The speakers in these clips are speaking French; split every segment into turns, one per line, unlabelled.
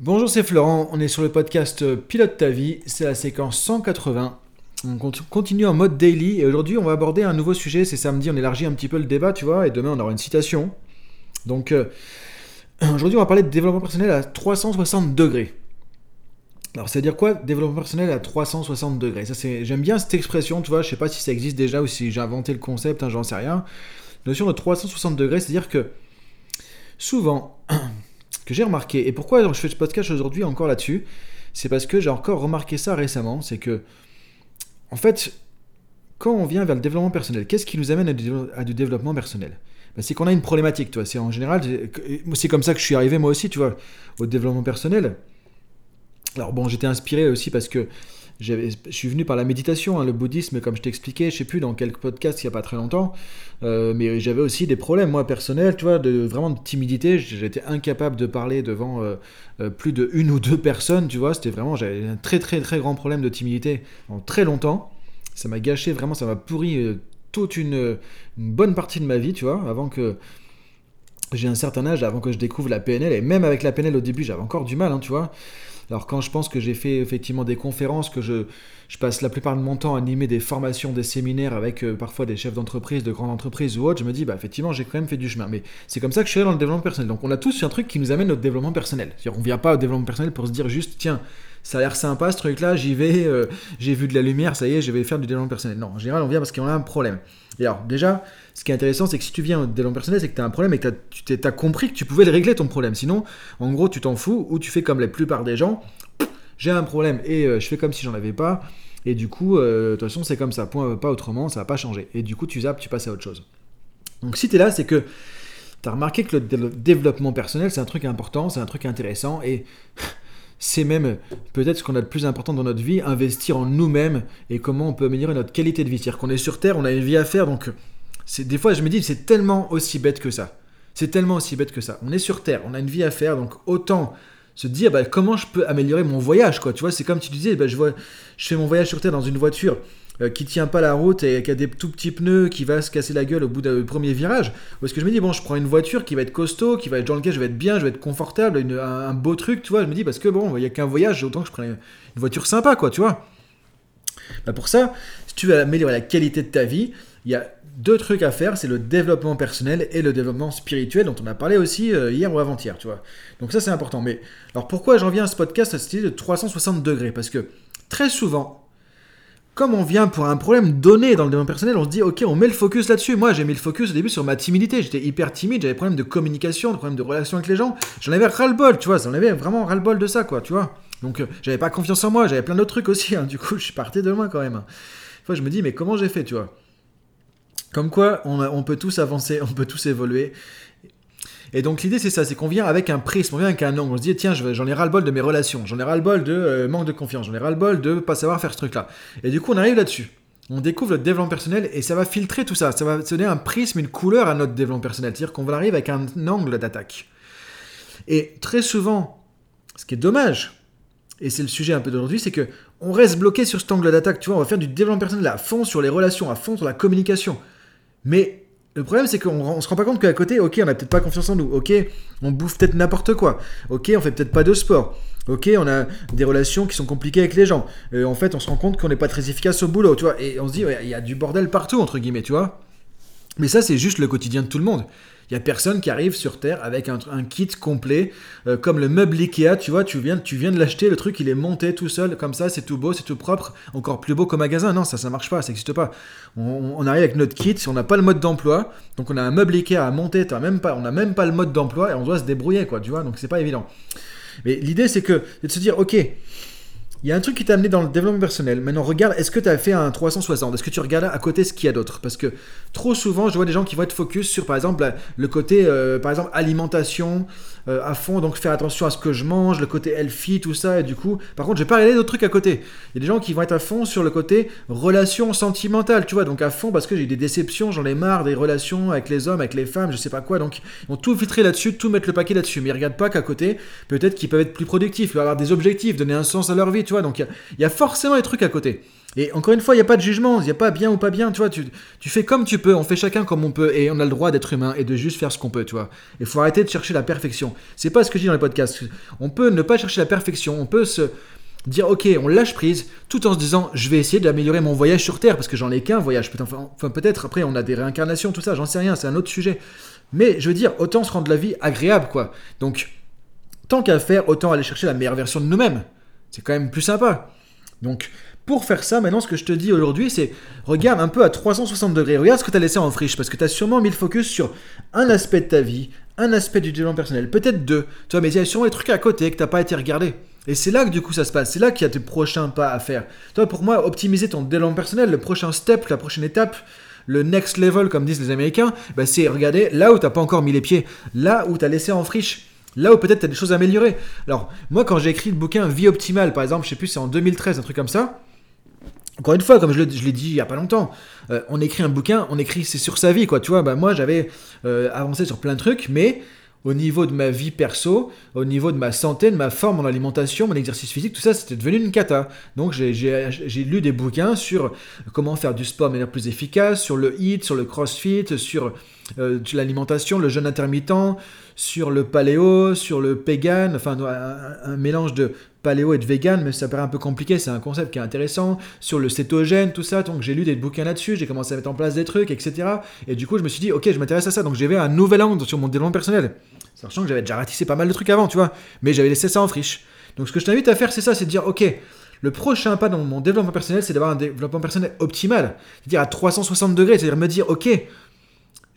Bonjour, c'est Florent. On est sur le podcast euh, Pilote ta vie. C'est la séquence 180. On continue en mode daily et aujourd'hui on va aborder un nouveau sujet. C'est samedi, on élargit un petit peu le débat, tu vois, et demain on aura une citation. Donc euh, aujourd'hui on va parler de développement personnel à 360 degrés. Alors, c'est à dire quoi Développement personnel à 360 degrés? Ça, c'est, j'aime bien cette expression, tu vois. Je sais pas si ça existe déjà ou si j'ai inventé le concept, hein, j'en sais rien. notion de 360 degrés, c'est-à-dire que souvent, que j'ai remarqué, et pourquoi je fais ce podcast aujourd'hui encore là-dessus, c'est parce que j'ai encore remarqué ça récemment, c'est que, en fait, quand on vient vers le développement personnel, qu'est-ce qui nous amène à du, développement personnel? Ben, C'est qu'on a une problématique, toi. C'est en général, c'est comme ça que je suis arrivé moi aussi, tu vois, au développement personnel. Alors bon, j'étais inspiré aussi parce que je suis venu par la méditation, hein, le bouddhisme, comme je t'expliquais, je sais plus dans quel podcast il n'y a pas très longtemps, euh, mais j'avais aussi des problèmes, moi, personnels, tu vois, de, vraiment de timidité, j'étais incapable de parler devant euh, euh, plus de une ou deux personnes, tu vois, c'était vraiment, j'avais un très très très grand problème de timidité en très longtemps, ça m'a gâché, vraiment, ça m'a pourri toute une, une, bonne partie de ma vie, tu vois, avant que j'ai un certain âge, avant que je découvre la PNL, et même avec la PNL au début, j'avais encore du mal, hein, tu vois, alors quand je pense que j'ai fait effectivement des conférences, que je, passe la plupart de mon temps à animer des formations, des séminaires avec euh, parfois des chefs d'entreprise, de grandes entreprises ou autres, je me dis, bah effectivement, j'ai quand même fait du chemin. Mais c'est comme ça que je suis allé dans le développement personnel. Donc on a tous un truc qui nous amène au développement personnel. C'est-à-dire on vient pas au développement personnel pour se dire juste, tiens, ça a l'air sympa ce truc-là, j'y vais, euh, j'ai vu de la lumière, ça y est, je vais faire du développement personnel. Non, en général, on vient parce qu'on a un problème. Et alors, déjà, ce qui est intéressant, c'est que si tu viens au développement personnel, c'est que tu as un problème et que tu as compris que tu pouvais le régler ton problème. Sinon, en gros, tu t'en fous ou tu fais comme la plupart des gens, j'ai un problème et euh, je fais comme si j'en avais pas. Et du coup, euh, de toute façon, c'est comme ça, point, pas autrement, ça va pas changer. Et du coup, tu zappes, tu passes à autre chose. Donc si tu es là, c'est que tu as remarqué que le développement personnel, c'est un truc important, c'est un truc intéressant, et c'est même peut-être ce qu'on a de plus important dans notre vie, investir en nous-mêmes et comment on peut améliorer notre qualité de vie. C'est-à-dire qu'on est sur Terre, on a une vie à faire, donc des fois je me dis, c'est tellement aussi bête que ça. C'est tellement aussi bête que ça. On est sur Terre, on a une vie à faire, donc autant se dire bah, comment je peux améliorer mon voyage quoi tu vois c'est comme tu disais bah, je vois je fais mon voyage sur terre dans une voiture euh, qui tient pas la route et qui a des tout petits pneus qui va se casser la gueule au bout du premier virage est-ce que je me dis bon je prends une voiture qui va être costaud qui va être dans lequel je vais être bien je vais être confortable un, beau truc tu vois je me dis parce que bon il y a qu'un voyage autant que je prends une voiture sympa quoi tu vois bah pour ça tu veux améliorer la qualité de ta vie il y a deux trucs à faire, c'est le développement personnel et le développement spirituel dont on a parlé aussi euh, hier ou avant-hier, tu vois. Donc ça c'est important. Mais alors pourquoi j'en viens à ce podcast à cette idée de 360 degrés? Parce que très souvent, comme on vient pour un problème donné dans le développement personnel, on se dit ok, on met le focus là-dessus. Moi j'ai mis le focus au début sur ma timidité, j'étais hyper timide, j'avais des problèmes de communication, des problèmes de relation avec les gens. J'en avais ras-le-bol, tu vois, j'en avais vraiment ras-le-bol de ça, quoi, tu vois. Donc euh, j'avais pas confiance en moi, j'avais plein d'autres trucs aussi, hein. du coup je suis parti de loin quand même. Je me dis mais comment j'ai fait, tu vois? Comme quoi, on, peut tous avancer, on peut tous évoluer. Et donc l'idée c'est ça, c'est qu'on vient avec un prisme, on vient avec un angle, on se dit tiens j'en ai ras-le-bol de mes relations, j'en ai ras-le-bol de euh, manque de confiance, j'en ai ras-le-bol de pas savoir faire ce truc-là. Et du coup on arrive là-dessus. On découvre le développement personnel et ça va filtrer tout ça, ça va donner un prisme, une couleur à notre développement personnel, c'est-à-dire qu'on va arriver avec un angle d'attaque. Et très souvent, ce qui est dommage, et c'est le sujet un peu d'aujourd'hui, c'est que on reste bloqué sur cet angle d'attaque, tu vois, on va faire du développement personnel à fond sur les relations, à fond sur la communication. Mais le problème, c'est qu'on se rend pas compte qu'à côté, ok, on a peut-être pas confiance en nous, ok, on bouffe peut-être n'importe quoi, ok, on fait peut-être pas de sport, ok, on a des relations qui sont compliquées avec les gens. Euh, en fait, on se rend compte qu'on n'est pas très efficace au boulot, tu vois, et on se dit, il y a du bordel partout, entre guillemets, tu vois. Mais ça, c'est juste le quotidien de tout le monde. Il y a personne qui arrive sur Terre avec un, kit complet, euh, comme le meuble Ikea, tu vois, tu viens, tu viens de l'acheter, le truc il est monté tout seul, comme ça, c'est tout beau, c'est tout propre, encore plus beau qu'au magasin. Non, ça, ça marche pas, ça n'existe pas. On, arrive avec notre kit, si on n'a pas le mode d'emploi, donc on a un meuble Ikea à monter, même pas, on n'a même pas le mode d'emploi et on doit se débrouiller, quoi, tu vois, donc c'est pas évident. Mais l'idée, c'est que, de se dire, ok, il y a un truc qui t'a amené dans le développement personnel. Maintenant, regarde, est-ce que tu as fait un 360 Est-ce que tu regardes à côté ce qu'il y a d'autre? Parce que trop souvent, je vois des gens qui vont être focus sur, par exemple, le côté, euh, alimentation euh, à fond, donc faire attention à ce que je mange, le côté healthy, tout ça. Et du coup, par contre, je vais pas regarder d'autres trucs à côté. Il y a des gens qui vont être à fond sur le côté relation sentimentale, tu vois, donc à fond parce que j'ai des déceptions, j'en ai marre des relations avec les hommes, avec les femmes, je sais pas quoi. Donc, ils vont tout filtrer là-dessus, tout mettre le paquet là-dessus. Mais ils regardent pas qu'à côté, peut-être qu'ils peuvent être plus productifs, avoir des objectifs, donner un sens à leur vie tu vois. Donc il y, a forcément des trucs à côté. Et encore une fois, il n'y a pas de jugement, il n'y a pas bien ou pas bien, tu vois, tu, tu, fais comme tu peux, on fait chacun comme on peut, et on a le droit d'être humain et de juste faire ce qu'on peut, tu vois. Il faut arrêter de chercher la perfection. C'est pas ce que je dis dans les podcasts. On peut ne pas chercher la perfection, on peut se dire ok, on lâche prise, tout en se disant je vais essayer d'améliorer mon voyage sur Terre, parce que j'en ai qu'un voyage, enfin peut-être après on a des réincarnations, tout ça, j'en sais rien, c'est un autre sujet. Mais je veux dire, autant se rendre la vie agréable, quoi. Donc, tant qu'à faire, autant aller chercher la meilleure version de nous-mêmes. C'est quand même plus sympa. Donc, pour faire ça, maintenant, ce que je te dis aujourd'hui, c'est regarde un peu à 360 degrés. Regarde ce que tu as laissé en friche, parce que tu as sûrement mis le focus sur un aspect de ta vie, un aspect du développement personnel, peut-être deux. Tu mais il y a sûrement des trucs à côté que tu n'as pas été regardé. Et c'est là que du coup ça se passe. C'est là qu'il y a tes prochains pas à faire. Toi, pour moi, optimiser ton développement personnel, le prochain step, la prochaine étape, le next level, comme disent les Américains, bah, c'est regarder là où tu n'as pas encore mis les pieds, là où tu as laissé en friche. Là où peut-être tu as des choses à améliorer. Alors, moi, quand j'ai écrit le bouquin Vie optimale, par exemple, je sais plus, c'est en 2013, un truc comme ça, encore une fois, comme je l'ai dit il y a pas longtemps, euh, on écrit un bouquin, on écrit c'est sur sa vie, quoi. Tu vois, bah, moi j'avais euh, avancé sur plein de trucs, mais au niveau de ma vie perso, au niveau de ma santé, de ma forme, mon alimentation, mon exercice physique, tout ça, c'était devenu une cata. Donc j'ai lu des bouquins sur comment faire du sport de manière plus efficace, sur le HIIT, sur le crossfit, sur euh, l'alimentation, le jeûne intermittent, sur le paléo, sur le pagan, enfin un, mélange de paléo et de vegan, mais ça paraît un peu compliqué, c'est un concept qui est intéressant, sur le cétogène, tout ça, donc j'ai lu des bouquins là-dessus, j'ai commencé à mettre en place des trucs, etc. Et du coup, je me suis dit, ok, je m'intéresse à ça, donc j'avais un nouvel angle sur mon développement personnel. Sachant que j'avais déjà ratissé pas mal de trucs avant, tu vois, mais j'avais laissé ça en friche. Donc ce que je t'invite à faire, c'est ça, c'est de dire, ok, le prochain pas dans mon développement personnel, c'est d'avoir un développement personnel optimal, c'est-à-dire à 360 degrés, c'est-à-dire me dire, ok,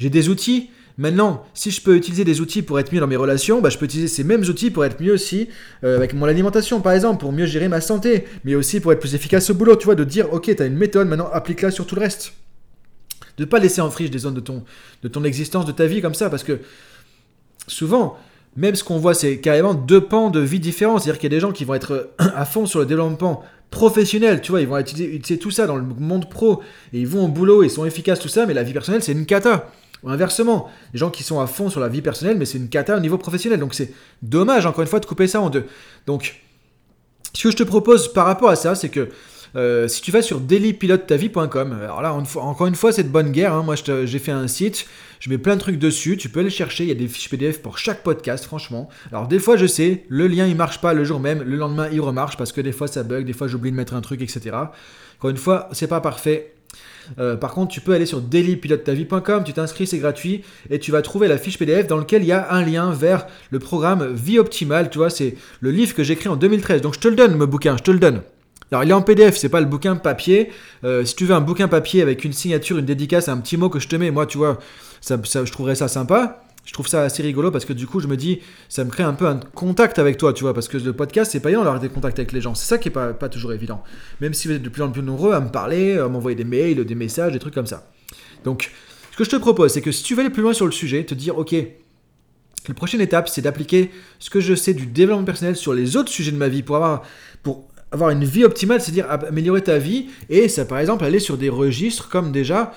j'ai des outils, Maintenant, si je peux utiliser des outils pour être mieux dans mes relations, bah, je peux utiliser ces mêmes outils pour être mieux aussi euh, avec mon alimentation, par exemple, pour mieux gérer ma santé, mais aussi pour être plus efficace au boulot, tu vois, de dire, ok, tu as une méthode, maintenant applique-la sur tout le reste. De ne pas laisser en friche des zones de ton, existence, de ta vie comme ça, parce que souvent, même ce qu'on voit, c'est carrément deux pans de vie différents. C'est-à-dire qu'il y a des gens qui vont être à fond sur le développement professionnel, tu vois, ils vont utiliser, tout ça dans le monde pro, et ils vont au boulot, ils sont efficaces, tout ça, mais la vie personnelle, c'est une cata. Ou inversement, les gens qui sont à fond sur la vie personnelle, mais c'est une cata au niveau professionnel. Donc c'est dommage, encore une fois, de couper ça en deux. Donc, ce que je te propose par rapport à ça, c'est que euh, si tu vas sur dailypilotetavie.com, alors là, encore une fois, c'est de bonne guerre. Hein. Moi, j'ai fait un site, je mets plein de trucs dessus. Tu peux aller chercher. Il y a des fiches PDF pour chaque podcast, franchement. Alors, des fois, je sais, le lien il marche pas le jour même, le lendemain il remarche parce que des fois ça bug, des fois j'oublie de mettre un truc, etc. Encore une fois, c'est pas parfait. Euh, par contre, tu peux aller sur dailypilotetavie.com, tu t'inscris, c'est gratuit, et tu vas trouver la fiche PDF dans laquelle il y a un lien vers le programme Vie Optimale. Tu vois, c'est le livre que j'ai écrit en 2013. Donc je te le donne, mon bouquin, je te le donne. Alors il est en PDF, c'est pas le bouquin papier. Euh, si tu veux un bouquin papier avec une signature, une dédicace, un petit mot que je te mets, moi tu vois, je trouverais ça sympa. Je trouve ça assez rigolo parce que du coup je me dis, ça me crée un peu un contact avec toi, tu vois, parce que le podcast c'est pas évident d'avoir des contacts avec les gens. C'est ça qui est pas, toujours évident. Même si vous êtes de plus en plus nombreux à me parler, à m'envoyer des mails, des messages, des trucs comme ça. Donc ce que je te propose, c'est que si tu veux aller plus loin sur le sujet, te dire, ok, la prochaine étape, c'est d'appliquer ce que je sais du développement personnel sur les autres sujets de ma vie pour avoir, pour avoir une vie optimale, c'est-à-dire améliorer ta vie, et ça par exemple aller sur des registres comme déjà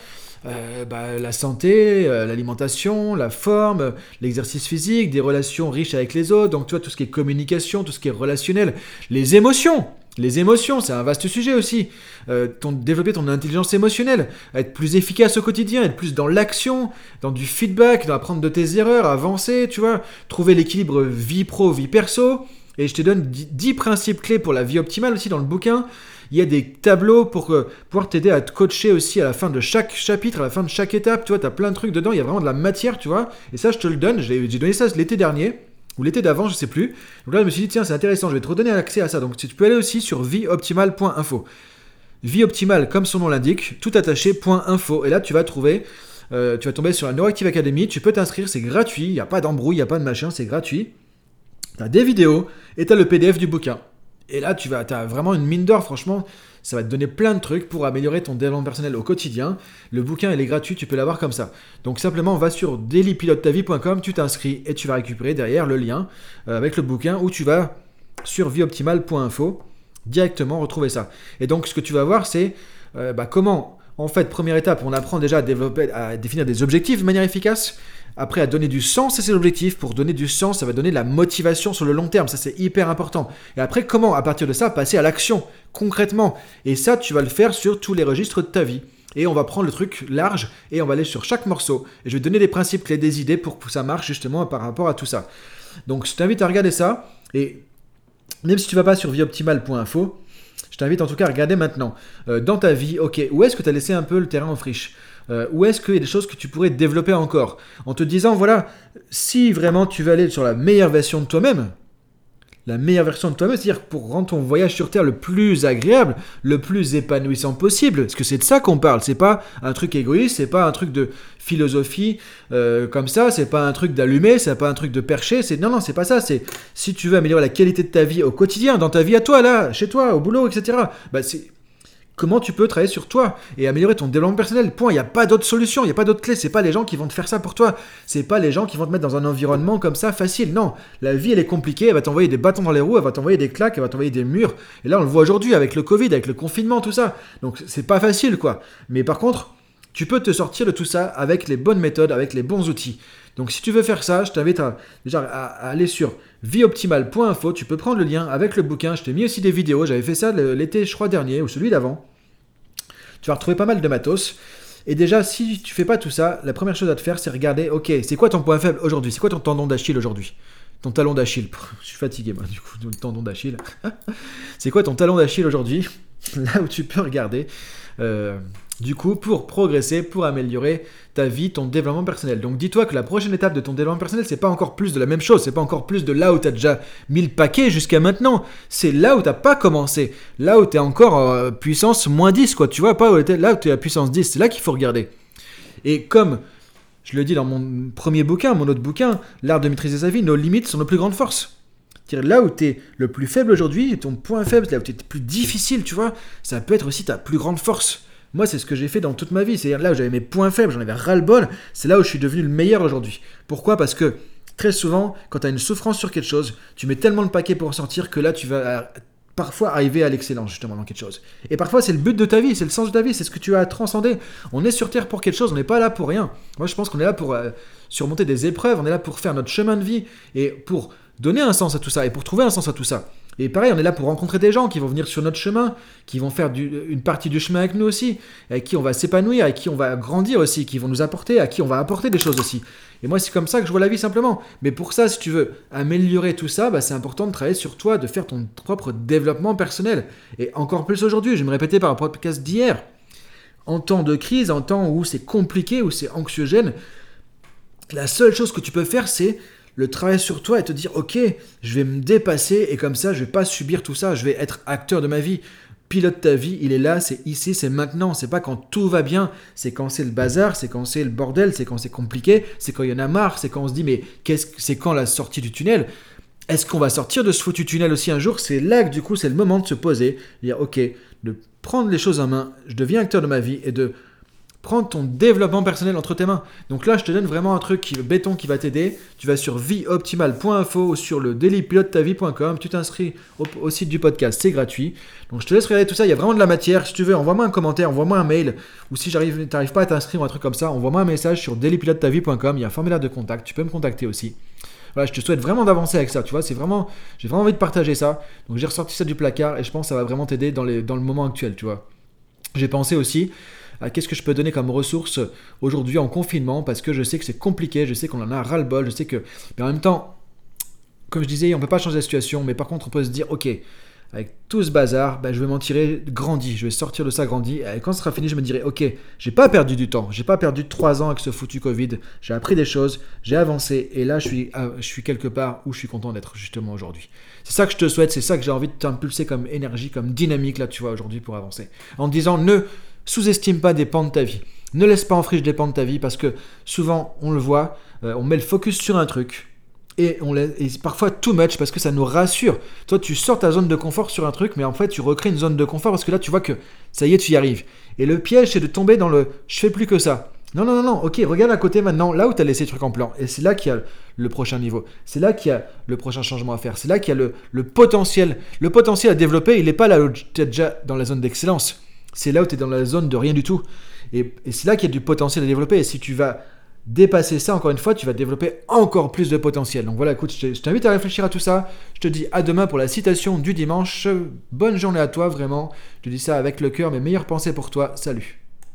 euh, bah, la santé, euh, l'alimentation, la forme, l'exercice physique, des relations riches avec les autres, donc tu vois tout ce qui est communication, tout ce qui est relationnel, les émotions. Les émotions, c'est un vaste sujet aussi. Euh, ton, développer ton intelligence émotionnelle, être plus efficace au quotidien, être plus dans l'action, dans du feedback, dans apprendre de tes erreurs, avancer, tu vois, trouver l'équilibre vie pro, vie perso, et je te donne 10 principes clés pour la vie optimale aussi dans le bouquin. Il y a des tableaux pour euh, pouvoir t'aider à te coacher aussi à la fin de chaque chapitre, à la fin de chaque étape. Tu vois, tu as plein de trucs dedans. Il y a vraiment de la matière, tu vois. Et ça, je te le donne. J'ai donné ça l'été dernier. Ou l'été d'avant, je sais plus. Donc là, je me suis dit, tiens, c'est intéressant, je vais te redonner accès à ça. Donc tu peux aller aussi sur vieoptimale.info. Vie optimale, comme son nom l'indique, tout attaché, .info. Et là, tu vas trouver, euh, tu vas tomber sur la Neuroactive Academy. Tu peux t'inscrire, c'est gratuit. Il n'y a pas d'embrouille, il n'y a pas de machin, c'est gratuit. T'as des vidéos et t'as le PDF du bouquin. Et là, tu vas, as vraiment une mine d'or, franchement. Ça va te donner plein de trucs pour améliorer ton développement personnel au quotidien. Le bouquin, il est gratuit, tu peux l'avoir comme ça. Donc simplement, va sur dailypilotetavie.com, tu t'inscris et tu vas récupérer derrière le lien euh, avec le bouquin où tu vas sur vieoptimale.info directement retrouver ça. Et donc, ce que tu vas voir, c'est euh, bah, comment, en fait, première étape, on apprend déjà à développer, à définir des objectifs de manière efficace après à donner du sens à ses objectifs. Pour donner du sens, ça va donner de la motivation sur le long terme. Ça, c'est hyper important. Et après, comment, à partir de ça, passer à l'action, concrètement? Et ça, tu vas le faire sur tous les registres de ta vie. Et on va prendre le truc large et on va aller sur chaque morceau. Et je vais donner des principes clés, des idées pour que ça marche justement par rapport à tout ça. Donc, je t'invite à regarder ça. Et même si tu vas pas sur vieoptimale.info, je t'invite en tout cas à regarder maintenant. Euh, dans ta vie, ok, où est-ce que tu as laissé un peu le terrain en friche? Euh, Où est-ce qu'il y a des choses que tu pourrais développer encore En te disant, voilà, si vraiment tu veux aller sur la meilleure version de toi-même, la meilleure version de toi-même, c'est-à-dire pour rendre ton voyage sur Terre le plus agréable, le plus épanouissant possible. Parce que c'est de ça qu'on parle. C'est pas un truc égoïste, c'est pas un truc de philosophie euh, comme ça, c'est pas un truc d'allumer, c'est pas un truc de percher. C'est non, non, c'est pas ça. C'est si tu veux améliorer la qualité de ta vie au quotidien, dans ta vie à toi, là, chez toi, au boulot, etc. Bah Comment tu peux travailler sur toi et améliorer ton développement personnel? Point. Il n'y a pas d'autre solution, il n'y a pas d'autre clé. C'est pas les gens qui vont te faire ça pour toi. C'est pas les gens qui vont te mettre dans un environnement comme ça facile. Non, la vie elle est compliquée. Elle va t'envoyer des bâtons dans les roues, elle va t'envoyer des claques, elle va t'envoyer des murs. Et là on le voit aujourd'hui avec le Covid, avec le confinement, tout ça. Donc c'est pas facile quoi. Mais par contre, tu peux te sortir de tout ça avec les bonnes méthodes, avec les bons outils. Donc si tu veux faire ça, je t'invite à, aller sur vieoptimale.info. Tu peux prendre le lien avec le bouquin. Je t'ai mis aussi des vidéos. J'avais fait ça l'été, je crois, dernier, ou celui d'avant. Tu vas retrouver pas mal de matos. Et déjà, si tu fais pas tout ça, la première chose à te faire, c'est regarder, ok, c'est quoi ton point faible aujourd'hui? C'est quoi ton tendon d'Achille aujourd'hui? Ton talon d'Achille. Je suis fatigué, moi, du coup, le tendon d'Achille. c'est quoi ton talon d'Achille aujourd'hui? Là où tu peux regarder. Euh, du coup, pour progresser, pour améliorer ta vie, ton développement personnel. Donc dis-toi que la prochaine étape de ton développement personnel, c'est pas encore plus de la même chose, c'est pas encore plus de là où tu as déjà mis le paquet jusqu'à maintenant, c'est là où t'as pas commencé, là où tu es encore euh, puissance moins 10, quoi, tu vois, pas là où tu es à puissance 10, c'est là qu'il faut regarder. Et comme je le dis dans mon premier bouquin, mon autre bouquin, L'art de maîtriser sa vie, nos limites sont nos plus grandes forces. Là où tu es le plus faible aujourd'hui, ton point faible, là où tu es plus difficile, tu vois, ça peut être aussi ta plus grande force. Moi, c'est ce que j'ai fait dans toute ma vie. C'est-à-dire là où j'avais mes points faibles, j'en avais ras-le-bol, c'est là où je suis devenu le meilleur aujourd'hui. Pourquoi? Parce que très souvent, quand tu as une souffrance sur quelque chose, tu mets tellement le paquet pour en sortir que là, tu vas euh, parfois arriver à l'excellence justement dans quelque chose. Et parfois c'est le but de ta vie, c'est le sens de ta vie, c'est ce que tu as transcender. On est sur Terre pour quelque chose, on n'est pas là pour rien. Moi je pense qu'on est là pour euh, surmonter des épreuves, on est là pour faire notre chemin de vie et pour donner un sens à tout ça et pour trouver un sens à tout ça. Et pareil, on est là pour rencontrer des gens qui vont venir sur notre chemin, qui vont faire une partie du chemin avec nous aussi, avec qui on va s'épanouir, avec qui on va grandir aussi, qui vont nous apporter, à qui on va apporter des choses aussi. Et moi, c'est comme ça que je vois la vie simplement. Mais pour ça, si tu veux améliorer tout ça, bah, c'est important de travailler sur toi, de faire ton propre développement personnel. Et encore plus aujourd'hui, je vais me répéter par rapport podcast d'hier. En temps de crise, en temps où c'est compliqué, où c'est anxiogène, la seule chose que tu peux faire, c'est le travail sur toi et te dire ok, je vais me dépasser et comme ça je vais pas subir tout ça, je vais être acteur de ma vie. Pilote ta vie, il est là, c'est ici, c'est maintenant. C'est pas quand tout va bien, c'est quand c'est le bazar, c'est quand c'est le bordel, c'est quand c'est compliqué, c'est quand il y en a marre, c'est quand on se dit mais qu'est-ce c'est quand la sortie du tunnel? Est-ce qu'on va sortir de ce foutu tunnel aussi un jour? C'est là que du coup c'est le moment de se poser, dire ok, de prendre les choses en main, je deviens acteur de ma vie et de prendre ton développement personnel entre tes mains. Donc là, je te donne vraiment un truc béton qui va t'aider. Tu vas sur vieoptimale.info ou sur le dailypilotetavie.com. Tu t'inscris au, site du podcast, c'est gratuit. Donc je te laisse regarder tout ça. Il y a vraiment de la matière. Si tu veux, envoie-moi un commentaire, envoie-moi un mail. Ou si tu n'arrives pas à t'inscrire ou un truc comme ça, envoie-moi un message sur dailypilotetavie.com. Il y a un formulaire de contact. Tu peux me contacter aussi. Voilà, je te souhaite vraiment d'avancer avec ça. Tu vois, c'est vraiment, j'ai vraiment envie de partager ça. Donc j'ai ressorti ça du placard et je pense que ça va vraiment t'aider dans, dans le moment actuel. Tu vois. J'ai pensé aussi qu'est-ce que je peux donner comme ressource aujourd'hui en confinement, parce que je sais que c'est compliqué, je sais qu'on en a ras-le-bol, je sais que... Mais en même temps, comme je disais, on ne peut pas changer la situation, mais par contre on peut se dire, ok, avec tout ce bazar, ben, je vais m'en tirer grandi, je vais sortir de ça grandi, et quand ce sera fini, je me dirai, ok, j'ai pas perdu du temps, j'ai pas perdu trois ans avec ce foutu Covid, j'ai appris des choses, j'ai avancé, et là je suis, euh, je suis quelque part où je suis content d'être justement aujourd'hui. C'est ça que je te souhaite, c'est ça que j'ai envie de t'impulser comme énergie, comme dynamique là, tu vois, aujourd'hui pour avancer. En disant, ne sous-estime pas des pans de ta vie. Ne laisse pas en friche des pans de ta vie parce que souvent, on le voit, euh, on met le focus sur un truc et, on laisse, parfois too much parce que ça nous rassure. Toi, tu sors ta zone de confort sur un truc, mais en fait, tu recrées une zone de confort parce que là, tu vois que ça y est, tu y arrives. Et le piège, c'est de tomber dans le je fais plus que ça. Non, non, non, non, ok, regarde à côté maintenant, là où tu as laissé le truc en plan. Et c'est là qu'il y a le prochain niveau. C'est là qu'il y a le prochain changement à faire. C'est là qu'il y a le, le, potentiel. Le potentiel à développer, il n'est pas là où tu es déjà dans la zone d'excellence c'est là où tu es dans la zone de rien du tout. Et, c'est là qu'il y a du potentiel à développer. Et si tu vas dépasser ça, encore une fois, tu vas développer encore plus de potentiel. Donc voilà, écoute, je t'invite à réfléchir à tout ça. Je te dis à demain pour la citation du dimanche. Bonne journée à toi, vraiment. Je te dis ça avec le cœur, mes meilleures pensées pour toi. Salut.